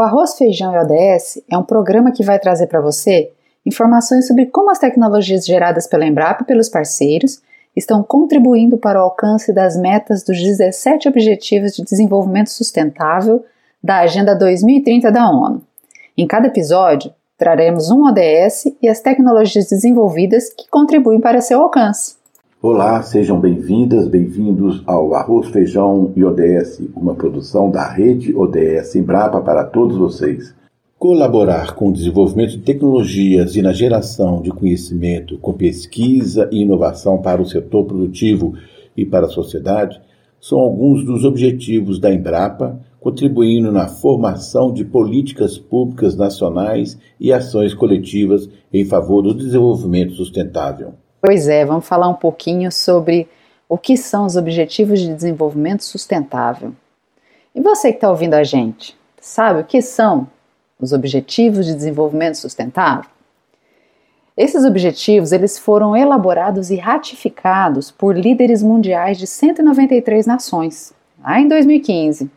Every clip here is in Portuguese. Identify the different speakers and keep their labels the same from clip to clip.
Speaker 1: O Arroz, Feijão e ODS é um programa que vai trazer para você informações sobre como as tecnologias geradas pela Embrapa e pelos parceiros estão contribuindo para o alcance das metas dos 17 Objetivos de Desenvolvimento Sustentável da Agenda 2030 da ONU. Em cada episódio, traremos um ODS e as tecnologias desenvolvidas que contribuem para seu alcance.
Speaker 2: Olá, sejam bem-vindas, bem-vindos ao Arroz, Feijão e ODS, uma produção da rede ODS Embrapa para todos vocês. Colaborar com o desenvolvimento de tecnologias e na geração de conhecimento com pesquisa e inovação para o setor produtivo e para a sociedade são alguns dos objetivos da Embrapa, contribuindo na formação de políticas públicas nacionais e ações coletivas em favor do desenvolvimento sustentável.
Speaker 1: Pois é, vamos falar um pouquinho sobre o que são os Objetivos de Desenvolvimento Sustentável. E você que está ouvindo a gente, sabe o que são os Objetivos de Desenvolvimento Sustentável? Esses objetivos eles foram elaborados e ratificados por líderes mundiais de 193 nações, lá em 2015.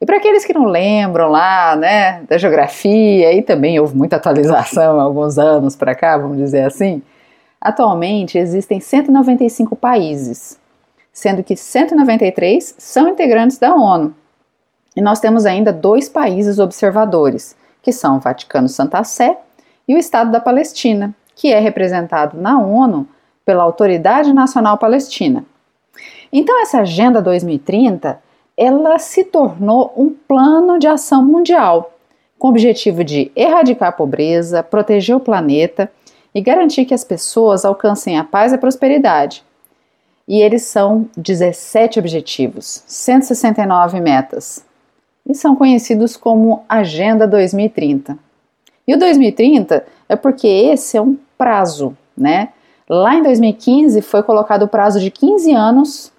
Speaker 1: E para aqueles que não lembram lá, né, da geografia, e também houve muita atualização há alguns anos para cá, vamos dizer assim, Atualmente existem 195 países, sendo que 193 são integrantes da ONU. E nós temos ainda dois países observadores, que são o Vaticano Santa Sé e o Estado da Palestina, que é representado na ONU pela Autoridade Nacional Palestina. Então essa Agenda 2030, ela se tornou um plano de ação mundial, com o objetivo de erradicar a pobreza, proteger o planeta e garantir que as pessoas alcancem a paz e a prosperidade. E eles são 17 objetivos, 169 metas, e são conhecidos como Agenda 2030. E o 2030 é porque esse é um prazo, né? Lá em 2015 foi colocado o prazo de 15 anos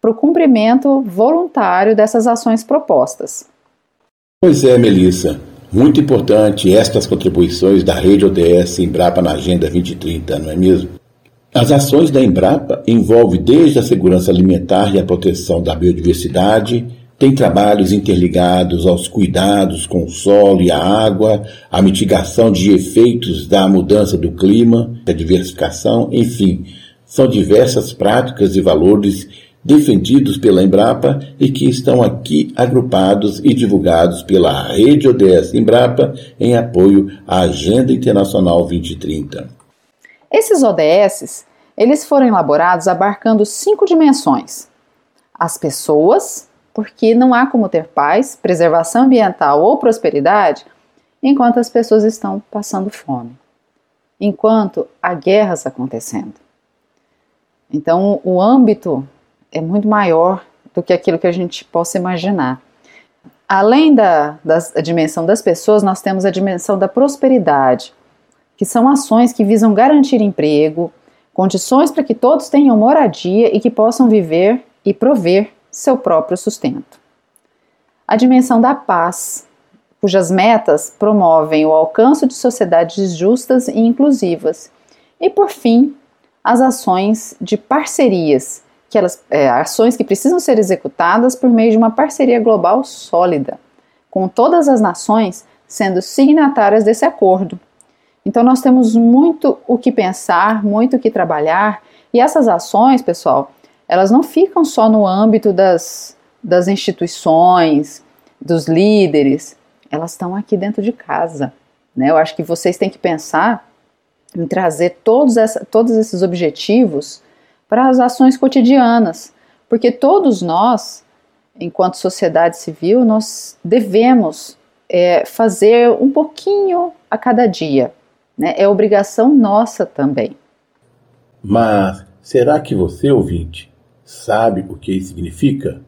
Speaker 1: para o cumprimento voluntário dessas ações propostas.
Speaker 2: Pois é, Melissa. Muito importante estas contribuições da rede ODS Embrapa na Agenda 2030, não é mesmo? As ações da Embrapa envolvem desde a segurança alimentar e a proteção da biodiversidade, tem trabalhos interligados aos cuidados com o solo e a água, a mitigação de efeitos da mudança do clima, a diversificação, enfim, são diversas práticas e valores defendidos pela Embrapa e que estão aqui agrupados e divulgados pela Rede ODS Embrapa em apoio à Agenda Internacional 2030.
Speaker 1: Esses ODS, eles foram elaborados abarcando cinco dimensões: as pessoas, porque não há como ter paz, preservação ambiental ou prosperidade enquanto as pessoas estão passando fome, enquanto há guerras acontecendo. Então, o âmbito é muito maior do que aquilo que a gente possa imaginar. Além da, da, dimensão das pessoas, nós temos a dimensão da prosperidade, que são ações que visam garantir emprego, condições para que todos tenham moradia e que possam viver e prover seu próprio sustento. A dimensão da paz, cujas metas promovem o alcance de sociedades justas e inclusivas. E, por fim, as ações de parcerias, que elas, é, ações que precisam ser executadas por meio de uma parceria global sólida, com todas as nações sendo signatárias desse acordo. Então nós temos muito o que pensar, muito o que trabalhar, e essas ações, pessoal, elas não ficam só no âmbito das, das instituições, dos líderes, elas estão aqui dentro de casa. Né? Eu acho que vocês têm que pensar em trazer todos, essa, todos esses objetivos para as ações cotidianas, porque todos nós, enquanto sociedade civil, nós devemos é, fazer um pouquinho a cada dia. Né? É obrigação nossa também.
Speaker 2: Mas será que você, ouvinte, sabe o que isso significa?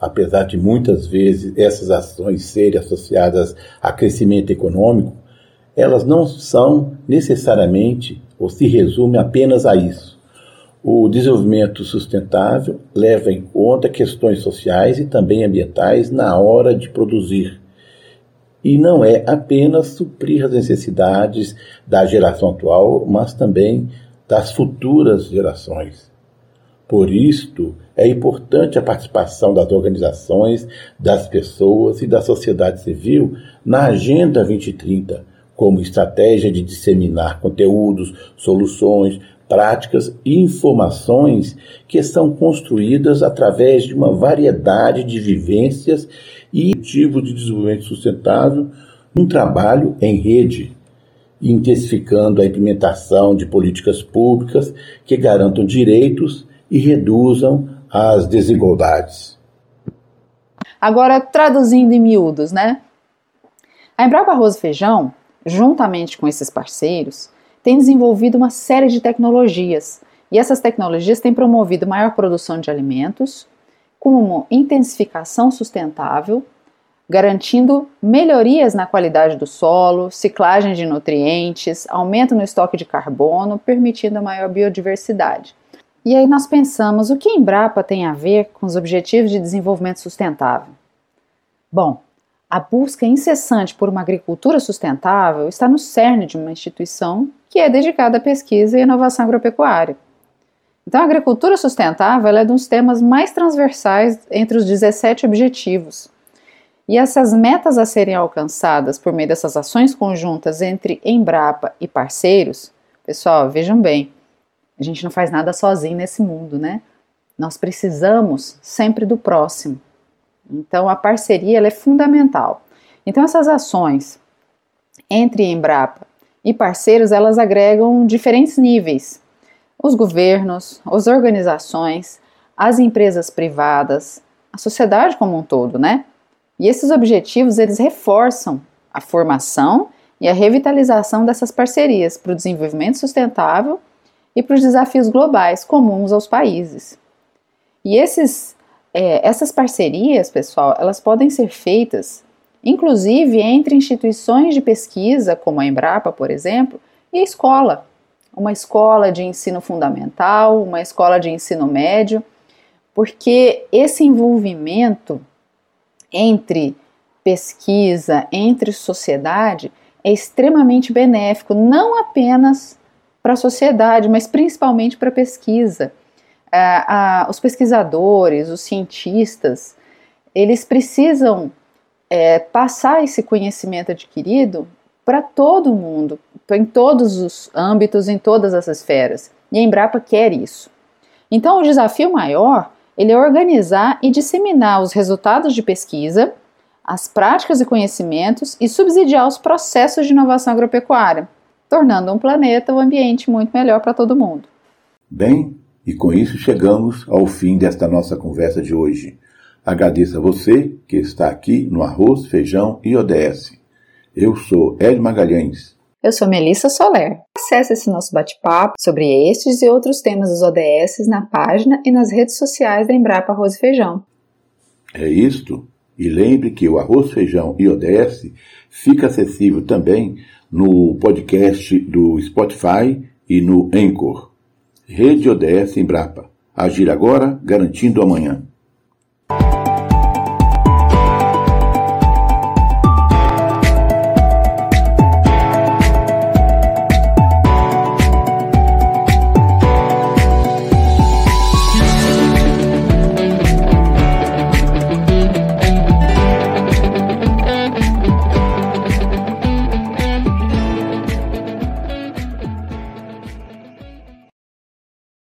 Speaker 2: Apesar de muitas vezes essas ações serem associadas a crescimento econômico, elas não são necessariamente ou se resumem apenas a isso. O desenvolvimento sustentável leva em conta questões sociais e também ambientais na hora de produzir. E não é apenas suprir as necessidades da geração atual, mas também das futuras gerações. Por isto, é importante a participação das organizações, das pessoas e da sociedade civil na Agenda 2030, como estratégia de disseminar conteúdos, soluções, práticas e informações que são construídas através de uma variedade de vivências e objetivos de desenvolvimento sustentável, um trabalho em rede, intensificando a implementação de políticas públicas que garantam direitos e reduzam as desigualdades.
Speaker 1: Agora, traduzindo em miúdos, né? A Embrapa Arroz e Feijão, juntamente com esses parceiros, tem desenvolvido uma série de tecnologias, e essas tecnologias têm promovido maior produção de alimentos, como intensificação sustentável, garantindo melhorias na qualidade do solo, ciclagem de nutrientes, aumento no estoque de carbono, permitindo maior biodiversidade. E aí nós pensamos, o que a Embrapa tem a ver com os Objetivos de Desenvolvimento Sustentável? Bom, a busca incessante por uma agricultura sustentável está no cerne de uma instituição que é dedicada à pesquisa e inovação agropecuária. Então, a agricultura sustentável é um dos temas mais transversais entre os 17 objetivos. E essas metas a serem alcançadas por meio dessas ações conjuntas entre Embrapa e parceiros, pessoal, vejam bem, a gente não faz nada sozinho nesse mundo, né? Nós precisamos sempre do próximo. Então a parceria é fundamental. Então essas ações entre Embrapa e parceiros, elas agregam diferentes níveis. Os governos, as organizações, as empresas privadas, a sociedade como um todo, né? E esses objetivos, eles reforçam a formação e a revitalização dessas parcerias para o desenvolvimento sustentável e para os desafios globais comuns aos países. E esses, é, essas parcerias, pessoal, elas podem ser feitas, inclusive entre instituições de pesquisa, como a Embrapa, por exemplo, e a escola. Uma escola de ensino fundamental, uma escola de ensino médio, porque esse envolvimento entre pesquisa, entre sociedade, é extremamente benéfico, não apenas para a sociedade, mas principalmente para a pesquisa. É, os pesquisadores, os cientistas, eles precisam é, passar esse conhecimento adquirido para todo mundo, em todos os âmbitos, em todas as esferas. E a Embrapa quer isso. Então, o desafio maior ele é organizar e disseminar os resultados de pesquisa, as práticas e conhecimentos e subsidiar os processos de inovação agropecuária, tornando um planeta um ambiente muito melhor para todo mundo.
Speaker 2: Bem, e com isso chegamos ao fim desta nossa conversa de hoje. Agradeço a você que está aqui no Arroz, Feijão e ODS. Eu sou Ed Magalhães.
Speaker 1: Eu sou Melissa Soler. Acesse esse nosso bate-papo sobre estes e outros temas dos ODS na página e nas redes sociais da Embrapa Arroz e Feijão.
Speaker 2: É isto. E lembre que o Arroz, Feijão e ODS fica acessível também no podcast do Spotify e no Anchor. Rede ODS Embrapa. Agir agora, garantindo amanhã.